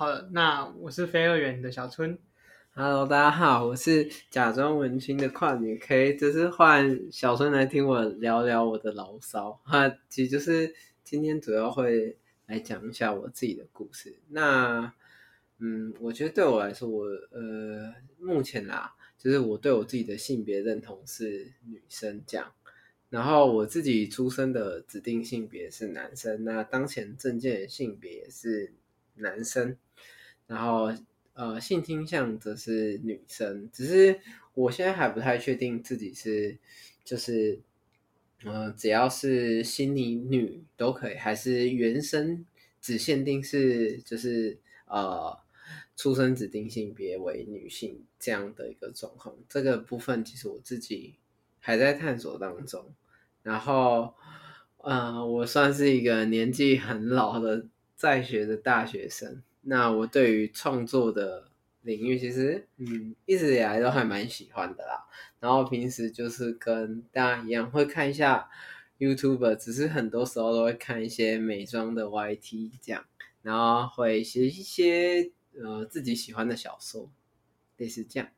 好了，那我是飞二元的小春。Hello，大家好，我是假装文青的跨女 K，就是换小春来听我聊聊我的牢骚。哈，其实就是今天主要会来讲一下我自己的故事。那，嗯，我觉得对我来说，我呃，目前啦，就是我对我自己的性别认同是女生这样，然后我自己出生的指定性别是男生，那当前证件性别也是男生。然后，呃，性倾向则是女生，只是我现在还不太确定自己是，就是，呃，只要是心理女都可以，还是原生只限定是，就是呃，出生指定性别为女性这样的一个状况。这个部分其实我自己还在探索当中。然后，呃，我算是一个年纪很老的在学的大学生。那我对于创作的领域，其实嗯，一直以来都还蛮喜欢的啦。然后平时就是跟大家一样，会看一下 YouTube，只是很多时候都会看一些美妆的 YT 这样，然后会写一些呃自己喜欢的小说，类似这样。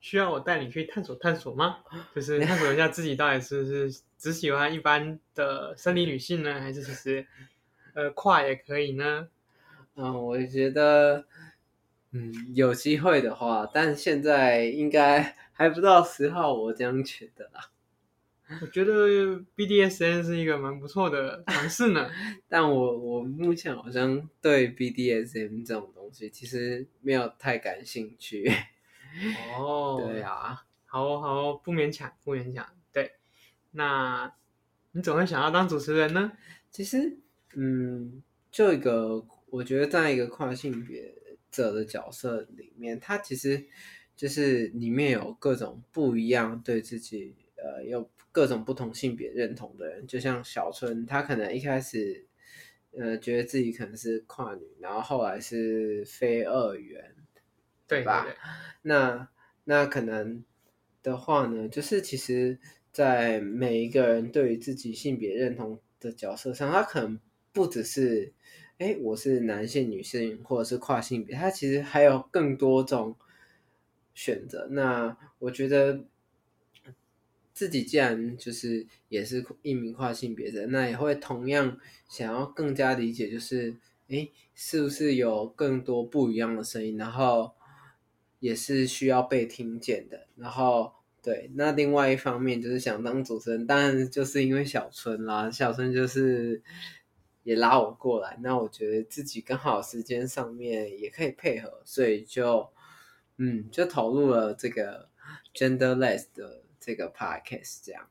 需要我带你去探索探索吗？就是探索一下自己到底是不是只喜欢一般的生理女性呢，还是其实呃跨也可以呢？嗯，我觉得，嗯，有机会的话，但现在应该还不到时候，我这样觉得啦。我觉得 BDSN 是一个蛮不错的尝试呢。但我我目前好像对 BDSM 这种东西其实没有太感兴趣。哦，对啊，好好，不勉强，不勉强。对，那你怎么会想要当主持人呢？其实，嗯，就一个。我觉得在一个跨性别者的角色里面，他其实就是里面有各种不一样对自己呃有各种不同性别认同的人，就像小春，他可能一开始呃觉得自己可能是跨女，然后后来是非二元，对吧？对对对。那那可能的话呢，就是其实，在每一个人对于自己性别认同的角色上，他可能不只是。哎，我是男性、女性，或者是跨性别，它其实还有更多种选择。那我觉得自己既然就是也是一名跨性别者，那也会同样想要更加理解，就是哎，是不是有更多不一样的声音，然后也是需要被听见的。然后对，那另外一方面就是想当主持人，当然就是因为小春啦，小春就是。也拉我过来，那我觉得自己刚好时间上面也可以配合，所以就嗯，就投入了这个 genderless 的这个 podcast 这样。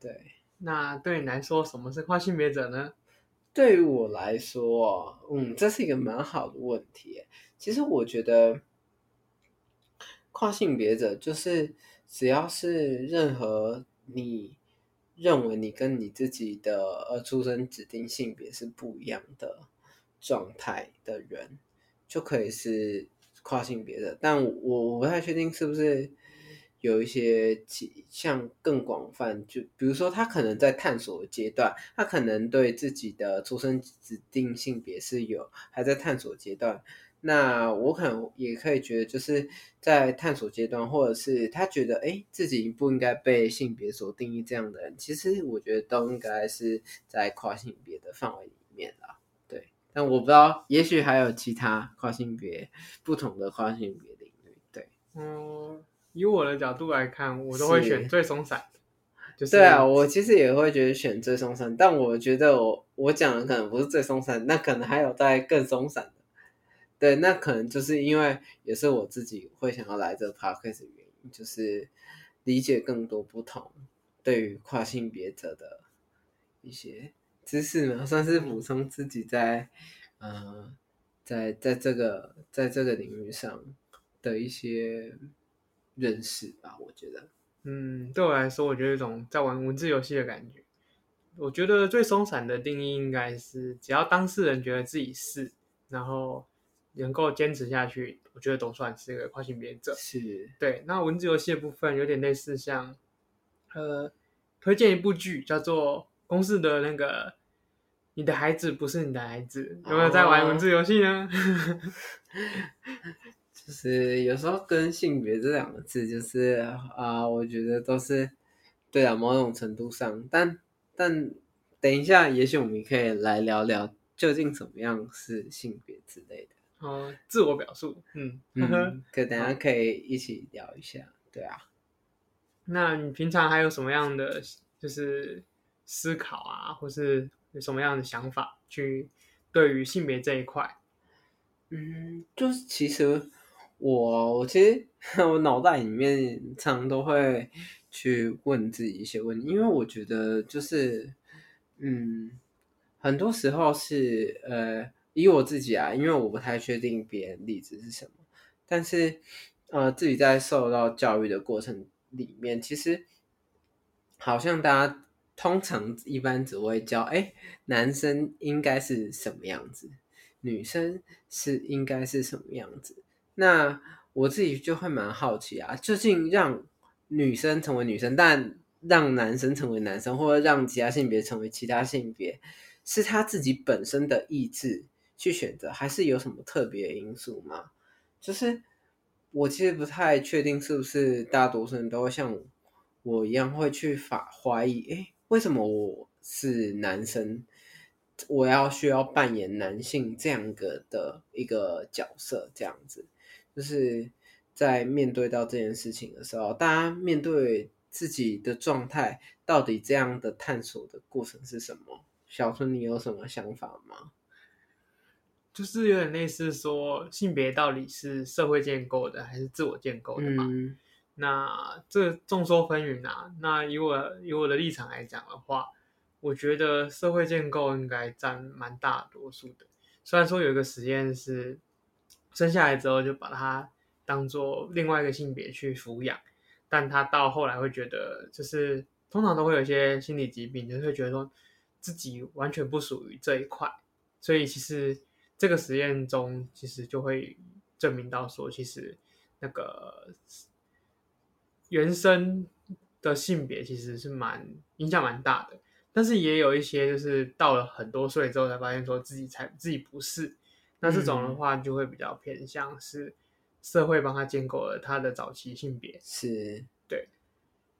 对，那对你来说，什么是跨性别者呢？对于我来说，嗯，这是一个蛮好的问题。其实我觉得跨性别者就是只要是任何你。认为你跟你自己的呃出生指定性别是不一样的状态的人，就可以是跨性别的。但我我不太确定是不是有一些像更广泛，就比如说他可能在探索的阶段，他可能对自己的出生指定性别是有还在探索阶段。那我可能也可以觉得，就是在探索阶段，或者是他觉得，哎，自己不应该被性别所定义这样的人，其实我觉得都应该是在跨性别的范围里面啦。对，但我不知道，也许还有其他跨性别不同的跨性别领域。对，嗯，以我的角度来看，我都会选最松散的。就是，对啊，我其实也会觉得选最松散，但我觉得我我讲的可能不是最松散，那可能还有在更松散的。对，那可能就是因为也是我自己会想要来这个 podcast 的原因，就是理解更多不同对于跨性别者的一些知识嘛，算是补充自己在呃在在这个在这个领域上的一些认识吧，我觉得。嗯，对我来说，我觉得一种在玩文字游戏的感觉。我觉得最松散的定义应该是，只要当事人觉得自己是，然后能够坚持下去，我觉得都算是一个跨性别者。是，对。那文字游戏的部分有点类似像，呃，推荐一部剧叫做《公司的那个你的孩子不是你的孩子》，有没有在玩文字游戏呢？哦 就是有时候跟性别这两个字，就是啊、呃，我觉得都是对啊，某种程度上，但但等一下，也许我们可以来聊聊究竟怎么样是性别之类的。哦，自我表述，嗯，嗯，可等下可以一起聊一下，哦、对啊。那你平常还有什么样的就是思考啊，或是有什么样的想法去对于性别这一块？嗯，就是其实。我我其实 我脑袋里面常常都会去问自己一些问题，因为我觉得就是嗯，很多时候是呃，以我自己啊，因为我不太确定别人例子是什么，但是呃，自己在受到教育的过程里面，其实好像大家通常一般只会教，哎，男生应该是什么样子，女生是应该是什么样子。那我自己就会蛮好奇啊，究竟让女生成为女生，但让男生成为男生，或者让其他性别成为其他性别，是他自己本身的意志去选择，还是有什么特别因素吗？就是我其实不太确定，是不是大多数人都会像我一样会去法怀疑，诶，为什么我是男生？我要需要扮演男性这样个的一个角色，这样子。就是在面对到这件事情的时候，大家面对自己的状态，到底这样的探索的过程是什么？小春，你有什么想法吗？就是有点类似说，性别到底是社会建构的还是自我建构的嘛？嗯、那这众说纷纭啊。那以我以我的立场来讲的话，我觉得社会建构应该占蛮大多数的。虽然说有一个实验是。生下来之后就把它当做另外一个性别去抚养，但他到后来会觉得，就是通常都会有一些心理疾病，就是会觉得说自己完全不属于这一块，所以其实这个实验中其实就会证明到说，其实那个原生的性别其实是蛮影响蛮大的，但是也有一些就是到了很多岁之后才发现说自己才自己不是。那这种的话，就会比较偏向是社会帮他建构了他的早期性别，是。对，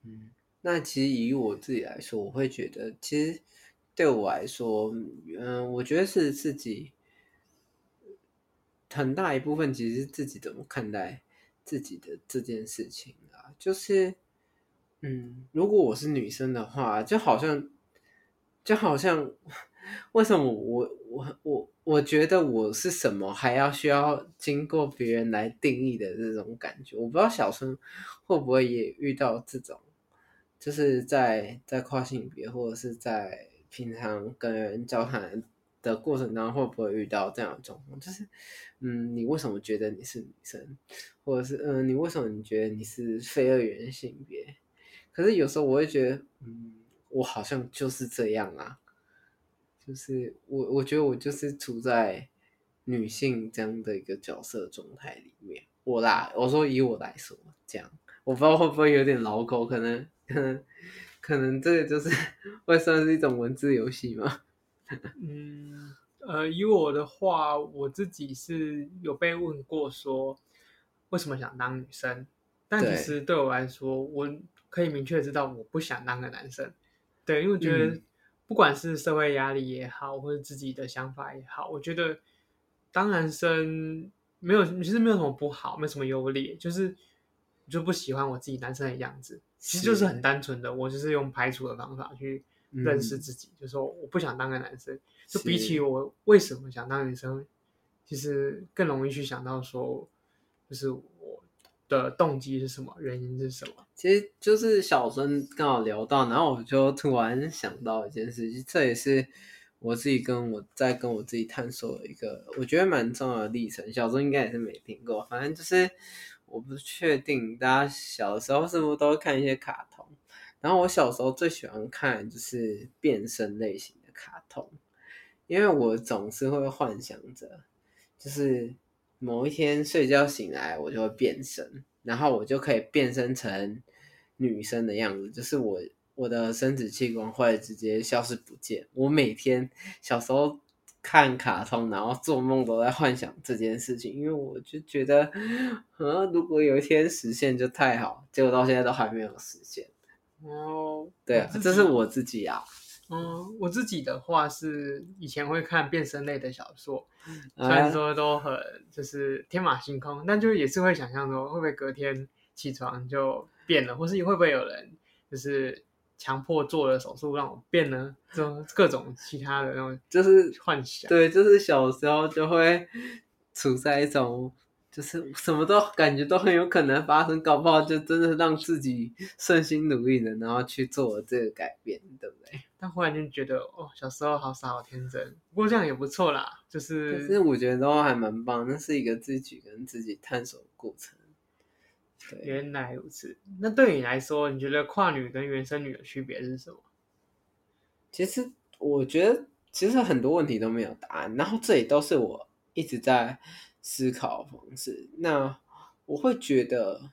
嗯，那其实以我自己来说，我会觉得，其实对我来说，嗯，我觉得是自己很大一部分，其实是自己怎么看待自己的这件事情啊，就是，嗯，如果我是女生的话，就好像，就好像。为什么我我我我觉得我是什么，还要需要经过别人来定义的这种感觉？我不知道小春会不会也遇到这种，就是在在跨性别或者是在平常跟人交谈的过程当中，会不会遇到这样的状况？就是，嗯，你为什么觉得你是女生，或者是嗯，你为什么你觉得你是非二元性别？可是有时候我会觉得，嗯，我好像就是这样啊。就是我，我觉得我就是处在女性这样的一个角色状态里面。我啦，我说以我来说，这样我不知道会不会有点老口，可能，可能，可能这个就是 会算是一种文字游戏吗？嗯，呃，以我的话，我自己是有被问过说为什么想当女生，但其实对我来说，我可以明确知道我不想当个男生。对，因为我觉得。嗯不管是社会压力也好，或者自己的想法也好，我觉得当男生没有，其实没有什么不好，没什么优劣，就是就不喜欢我自己男生的样子，其实就是很单纯的，我就是用排除的方法去认识自己，嗯、就是说我不想当个男生，就比起我为什么想当女生，其实更容易去想到说，就是我。的动机是什么？原因是什么？其实就是小孙刚好聊到，然后我就突然想到一件事情，这也是我自己跟我在跟我自己探索的一个我觉得蛮重要的历程。小时候应该也是没听过，反正就是我不确定大家小时候是不是都会看一些卡通。然后我小时候最喜欢看就是变身类型的卡通，因为我总是会幻想着，就是某一天睡觉醒来，我就会变身，然后我就可以变身成女生的样子，就是我我的生殖器官会直接消失不见。我每天小时候看卡通，然后做梦都在幻想这件事情，因为我就觉得，啊，如果有一天实现就太好，结果到现在都还没有实现。哦，对啊，这是我自己啊。嗯，我自己的话是以前会看变身类的小说，虽然说都很就是天马行空，但就也是会想象说会不会隔天起床就变了，或是会不会有人就是强迫做了手术让我变呢？就各种其他的那种就是幻想。对，就是小时候就会处在一种。就是什么都感觉都很有可能发生，搞不好就真的让自己顺心如意的，然后去做这个改变，对不对？但忽然间觉得，哦，小时候好傻好天真，不过这样也不错啦。就是，可是我觉得都还蛮棒，那是一个自己跟自己探索的过程。对，原来如此。那对你来说，你觉得跨女跟原生女的区别是什么？其实我觉得，其实很多问题都没有答案，然后这也都是我一直在。思考方式，那我会觉得，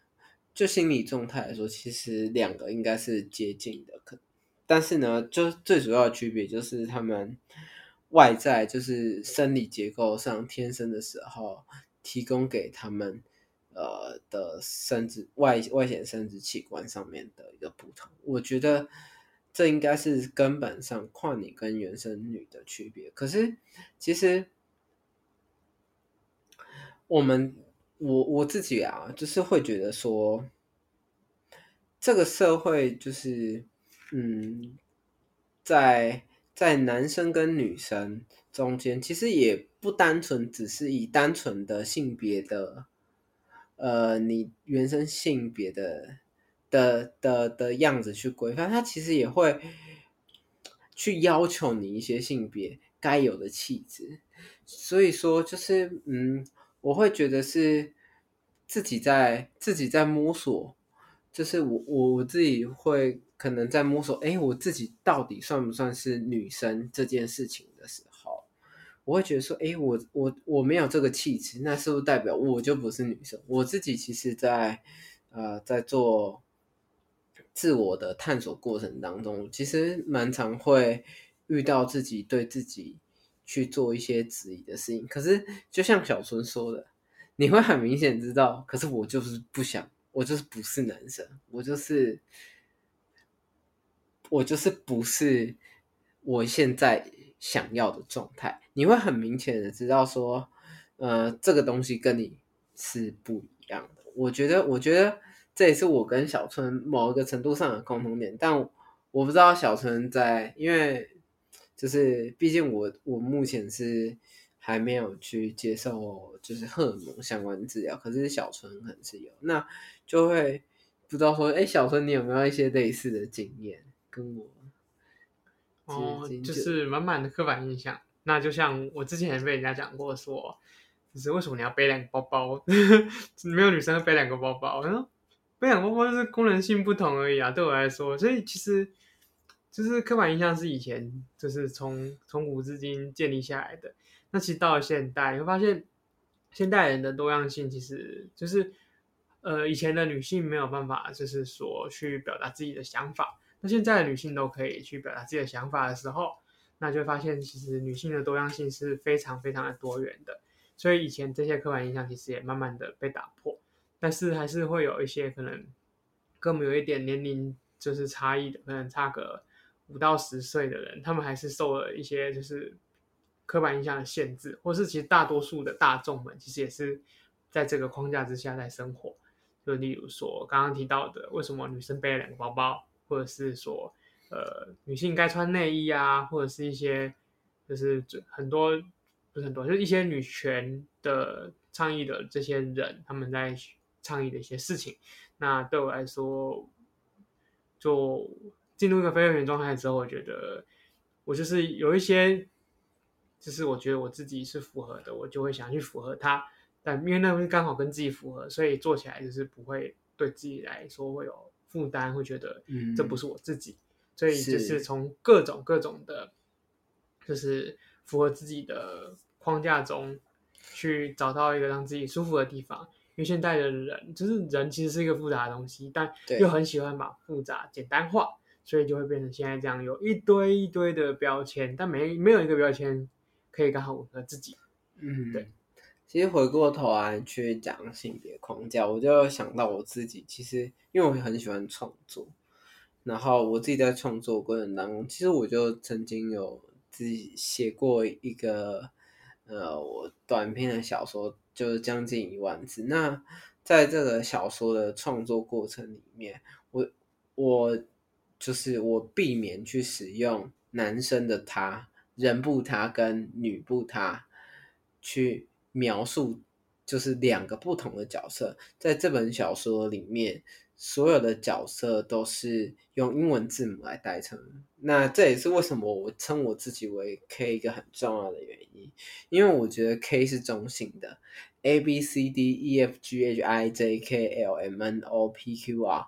就心理状态来说，其实两个应该是接近的，可，但是呢，就最主要的区别就是他们外在就是生理结构上天生的时候提供给他们呃的生殖外外显生殖器官上面的一个不同，我觉得这应该是根本上跨女跟原生女的区别。可是其实。我们我我自己啊，就是会觉得说，这个社会就是，嗯，在在男生跟女生中间，其实也不单纯只是以单纯的性别的，呃，你原生性别的的的的样子去规范，他其实也会去要求你一些性别该有的气质，所以说就是嗯。我会觉得是自己在自己在摸索，就是我我我自己会可能在摸索，哎，我自己到底算不算是女生这件事情的时候，我会觉得说，哎，我我我没有这个气质，那是不是代表我就不是女生？我自己其实在呃在做自我的探索过程当中，其实蛮常会遇到自己对自己。去做一些质疑的事情，可是就像小春说的，你会很明显知道，可是我就是不想，我就是不是男生，我就是我就是不是我现在想要的状态。你会很明显的知道说，呃，这个东西跟你是不一样的。我觉得，我觉得这也是我跟小春某一个程度上的共同点，但我不知道小春在，因为。就是，毕竟我我目前是还没有去接受就是荷尔蒙相关治疗，可是小春可能是有，那就会不知道说，哎，小春你有没有一些类似的经验跟我？哦，就是满满的刻板印象。那就像我之前也被人家讲过说，就是为什么你要背两个包包？没有女生会背两个包包。背两个包包就是功能性不同而已啊，对我来说，所以其实。就是刻板印象是以前就是从从古至今建立下来的，那其实到了现代，你会发现现代人的多样性其实就是，呃，以前的女性没有办法就是说去表达自己的想法，那现在的女性都可以去表达自己的想法的时候，那就发现其实女性的多样性是非常非常的多元的，所以以前这些刻板印象其实也慢慢的被打破，但是还是会有一些可能跟我们有一点年龄就是差异的，可能差个。五到十岁的人，他们还是受了一些就是刻板印象的限制，或是其实大多数的大众们其实也是在这个框架之下在生活。就例如说刚刚提到的，为什么女生背了两个包包，或者是说呃女性该穿内衣啊，或者是一些就是很多不是很多，就是一些女权的倡议的这些人，他们在倡议的一些事情。那对我来说，就。进入一个非二元状态之后，我觉得我就是有一些就是我觉得我自己是符合的，我就会想去符合它。但因为那刚好跟自己符合，所以做起来就是不会对自己来说会有负担，会觉得这不是我自己。嗯、所以就是从各种各种的，就是符合自己的框架中去找到一个让自己舒服的地方。因为现代的人，就是人其实是一个复杂的东西，但又很喜欢把复杂简单化，所以就会变成现在这样，有一堆一堆的标签，但没没有一个标签可以刚好吻合自己。嗯，对。其实回过头来去讲性别框架，我就想到我自己。其实因为我很喜欢创作，然后我自己在创作过程当中，其实我就曾经有自己写过一个呃，我短篇的小说，就是将近一万字。那在这个小说的创作过程里面，我我就是我避免去使用男生的他、人不他跟女不他去。描述就是两个不同的角色，在这本小说里面，所有的角色都是用英文字母来代称。那这也是为什么我称我自己为 K 一个很重要的原因，因为我觉得 K 是中性的，A B C D E F G H I J K L M N O P Q R，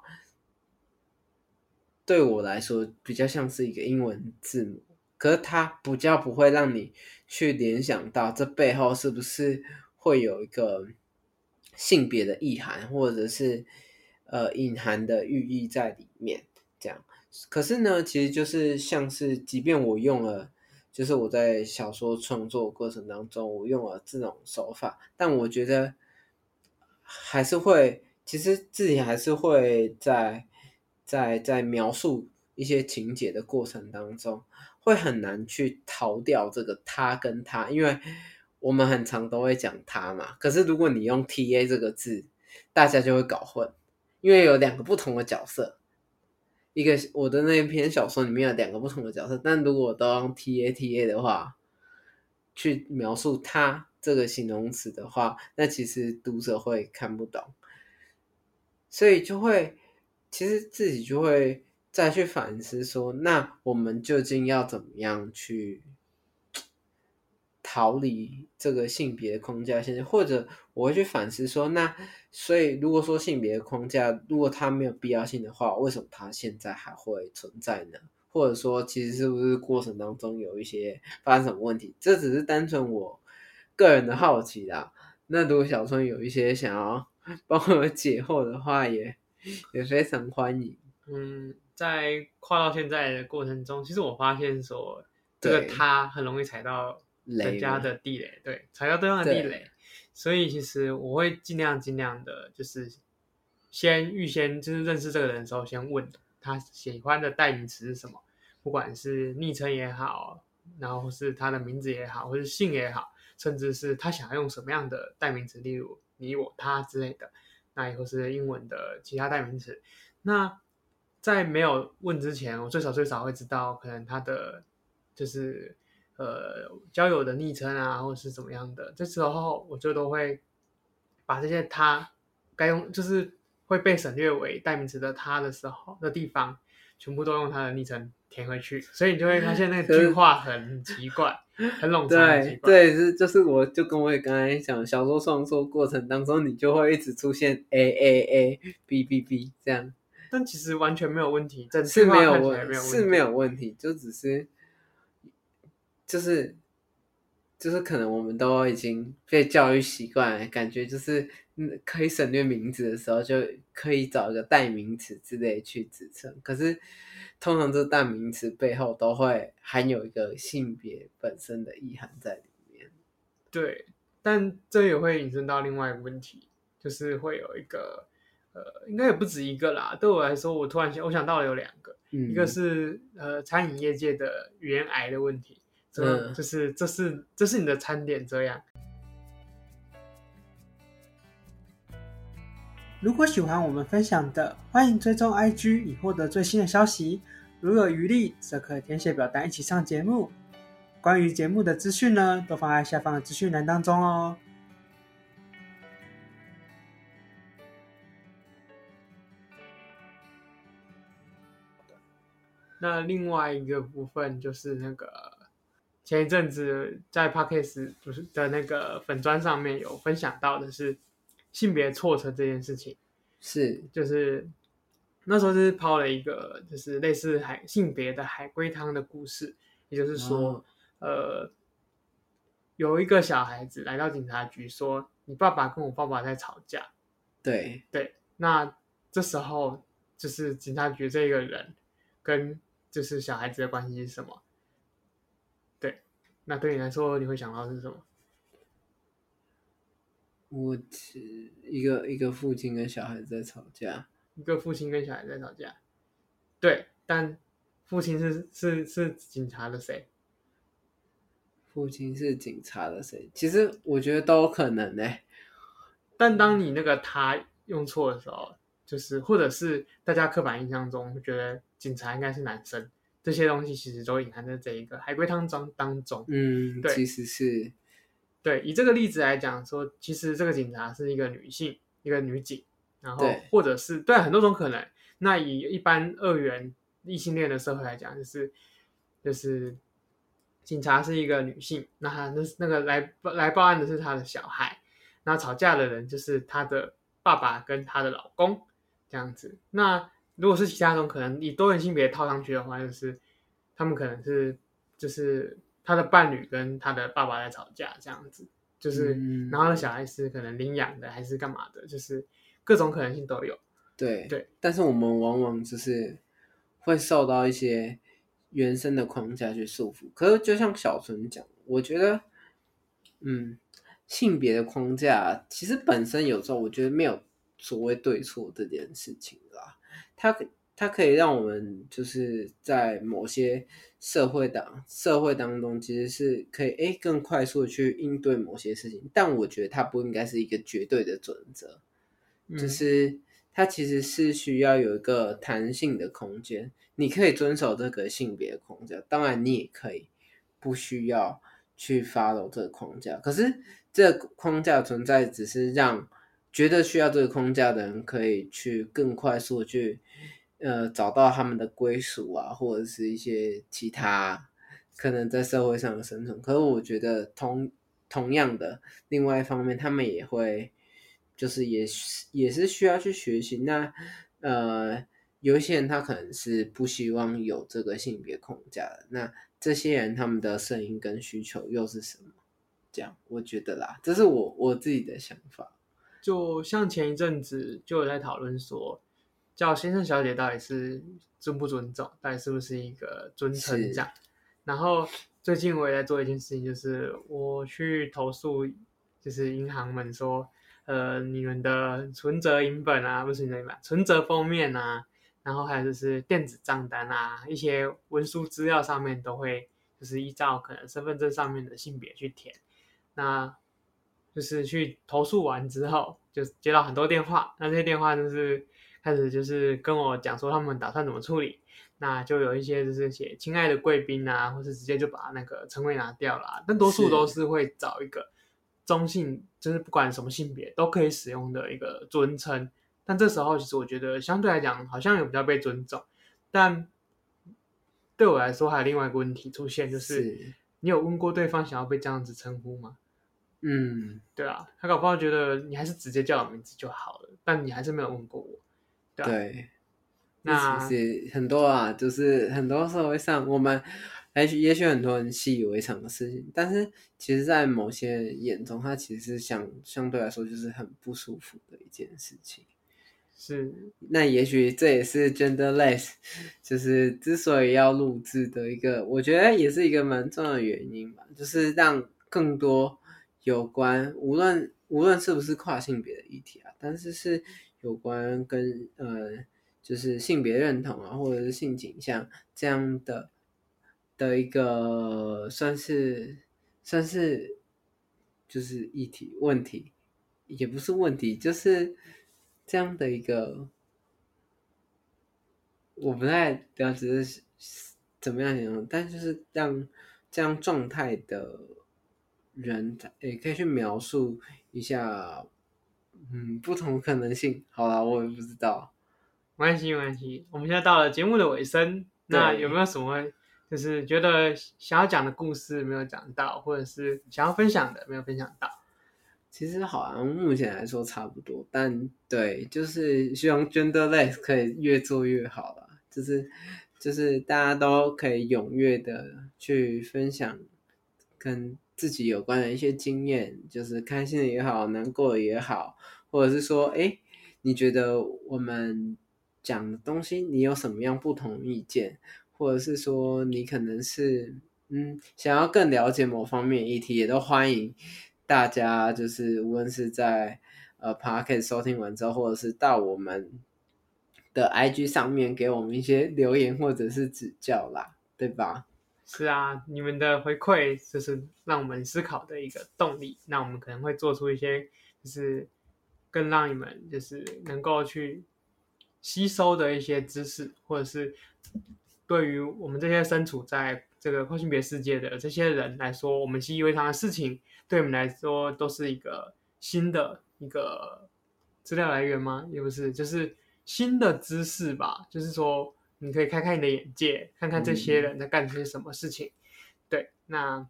对我来说比较像是一个英文字母。可是它比较不会让你去联想到这背后是不是会有一个性别的意涵，或者是呃隐含的寓意在里面。这样，可是呢，其实就是像是，即便我用了，就是我在小说创作过程当中，我用了这种手法，但我觉得还是会，其实自己还是会在在在描述一些情节的过程当中。会很难去逃掉这个他跟他，因为我们很常都会讲他嘛。可是如果你用 T A 这个字，大家就会搞混，因为有两个不同的角色。一个我的那篇小说里面有两个不同的角色，但如果都用 T A T A 的话，去描述他这个形容词的话，那其实读者会看不懂，所以就会其实自己就会。再去反思说，那我们究竟要怎么样去逃离这个性别框架？现在，或者我会去反思说，那所以如果说性别框架如果它没有必要性的话，为什么它现在还会存在呢？或者说，其实是不是过程当中有一些发生什么问题？这只是单纯我个人的好奇啦。那如果小春有一些想要 帮我解惑的话也，也也非常欢迎。嗯。在跨到现在的过程中，其实我发现说，这个他很容易踩到人家的地雷，雷对，踩到对方的地雷，所以其实我会尽量尽量的，就是先预先就是认识这个人的时候，先问他喜欢的代名词是什么，不管是昵称也好，然后是他的名字也好，或是姓也好，甚至是他想要用什么样的代名词，例如你我他之类的，那以后是英文的其他代名词，那。在没有问之前，我最少最少会知道，可能他的就是呃交友的昵称啊，或者是怎么样的。这时候我就都会把这些他该用，就是会被省略为代名词的他的时候的地方，全部都用他的昵称填回去。所以你就会发现那 句话很奇怪，很冗长。对对，是就是我就跟我也刚才讲小说创作过程当中，你就会一直出现 A A A B B B 这样。但其实完全没有问题，是没有问，是没有问题，就只是，就是，就是可能我们都已经被教育习惯，感觉就是可以省略名字的时候，就可以找一个代名词之类去指称。可是通常这代名词背后都会含有一个性别本身的意涵在里面。对，但这也会引申到另外一个问题，就是会有一个。呃，应该也不止一个啦。对我来说，我突然想，我想到了有两个，嗯、一个是呃餐饮业界的语言癌的问题，这就是这是这是你的餐点这样。如果喜欢我们分享的，欢迎追踪 IG 以获得最新的消息。如有余力，则可填写表单一起上节目。关于节目的资讯呢，都放在下方的资讯栏当中哦。那另外一个部分就是那个，前一阵子在 Podcast 不是的那个粉砖上面有分享到的是性别错称这件事情，是就是那时候就是抛了一个就是类似海性别的海龟汤的故事，也就是说，哦、呃，有一个小孩子来到警察局说：“你爸爸跟我爸爸在吵架。”对对，那这时候就是警察局这个人跟就是小孩子的关系是什么？对，那对你来说你会想到是什么？我一个一个父亲跟小孩子在吵架，一个父亲跟小孩子在吵架，对，但父亲是是是警察的谁？父亲是警察的谁？其实我觉得都有可能呢、欸。但当你那个他用错的时候，就是或者是大家刻板印象中觉得警察应该是男生，这些东西其实都隐含在这一个海龟汤中当中。嗯，对，其实是。对，以这个例子来讲，说其实这个警察是一个女性，一个女警，然后或者是对很多种可能。那以一般二元异性恋的社会来讲，就是就是警察是一个女性，那他那那个来来报案的是他的小孩，那吵架的人就是他的爸爸跟他的老公这样子。那如果是其他种可能，以多元性别套上去的话，就是他们可能是就是。他的伴侣跟他的爸爸在吵架，这样子，就是，嗯、然后小孩是可能领养的还是干嘛的，就是各种可能性都有。对对，但是我们往往就是会受到一些原生的框架去束缚。可是就像小纯讲，我觉得，嗯，性别的框架其实本身有时候我觉得没有所谓对错这件事情啦，它。它可以让我们就是在某些社会当社会当中，其实是可以诶更快速的去应对某些事情，但我觉得它不应该是一个绝对的准则，嗯、就是它其实是需要有一个弹性的空间，你可以遵守这个性别框架，当然你也可以不需要去 follow 这个框架，可是这个框架存在只是让觉得需要这个框架的人可以去更快速的去。呃，找到他们的归属啊，或者是一些其他可能在社会上的生存。可是我觉得同同样的，另外一方面，他们也会就是也是也是需要去学习。那呃，有一些人他可能是不希望有这个性别框架的。那这些人他们的声音跟需求又是什么？这样我觉得啦，这是我我自己的想法。就像前一阵子就有在讨论说。叫先生小姐到底是尊不尊重，到底是不是一个尊称这样？然后最近我也在做一件事情，就是我去投诉，就是银行们说，呃，你们的存折银本啊，不是银本存折封面啊，然后还有就是电子账单啊，一些文书资料上面都会就是依照可能身份证上面的性别去填。那就是去投诉完之后，就接到很多电话，那这些电话就是。开始就是跟我讲说他们打算怎么处理，那就有一些就是写亲爱的贵宾啊，或是直接就把那个称谓拿掉了啊，但多数都是会找一个中性，就是不管什么性别都可以使用的一个尊称。但这时候其实我觉得相对来讲好像有比较被尊重，但对我来说还有另外一个问题出现，就是你有问过对方想要被这样子称呼吗？嗯，对啊，他搞不好觉得你还是直接叫我名字就好了，但你还是没有问过我。对，对，那其实很多啊，就是很多社会上，我们也许也许很多人习以为常的事情，但是其实，在某些人眼中，它其实是相相对来说就是很不舒服的一件事情。是，那也许这也是 Genderless，就是之所以要录制的一个，我觉得也是一个蛮重要的原因吧，就是让更多有关无论无论是不是跨性别的议题啊，但是是。有关跟呃，就是性别认同啊，或者是性倾向这样的的一个算是算是就是议题问题，也不是问题，就是这样的一个，我不太了解是怎么样形容，但就是让这样状态的人也可以去描述一下。嗯，不同可能性。好啦，我也不知道，没关系，没关系。我们现在到了节目的尾声，那有没有什么就是觉得想要讲的故事没有讲到，或者是想要分享的没有分享到。其实好像目前来说差不多，但对，就是希望 Genderless 可以越做越好了，就是就是大家都可以踊跃的去分享跟自己有关的一些经验，就是开心的也好，难过的也好，或者是说，哎，你觉得我们讲的东西，你有什么样不同意见，或者是说你可能是嗯想要更了解某方面议题，也都欢迎。大家就是无论是在呃 Podcast 收听完之后，或者是到我们的 IG 上面给我们一些留言或者是指教啦，对吧？是啊，你们的回馈就是让我们思考的一个动力。那我们可能会做出一些就是更让你们就是能够去吸收的一些知识，或者是对于我们这些身处在这个跨性别世界的这些人来说，我们习以为常的事情。对我们来说都是一个新的一个资料来源吗？也不是，就是新的知识吧。就是说，你可以开开你的眼界，看看这些人在干些什么事情。嗯、对，那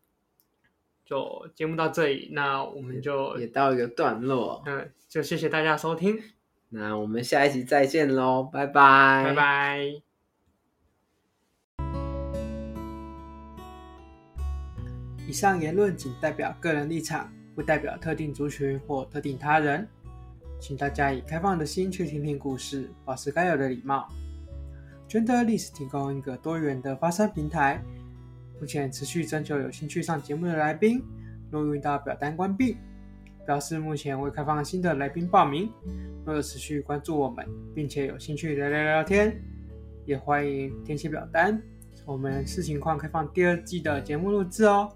就节目到这里，那我们就也到一个段落。嗯，就谢谢大家收听。那我们下一集再见喽，拜拜，拜拜。以上言论仅代表个人立场，不代表特定族群或特定他人，请大家以开放的心去听听故事，保持该有的礼貌。圈的历史提供一个多元的发声平台，目前持续征求有兴趣上节目的来宾。若遇到表单关闭，表示目前未开放新的来宾报名。若有持续关注我们，并且有兴趣聊聊聊天，也欢迎填写表单。我们视情况开放第二季的节目录制哦。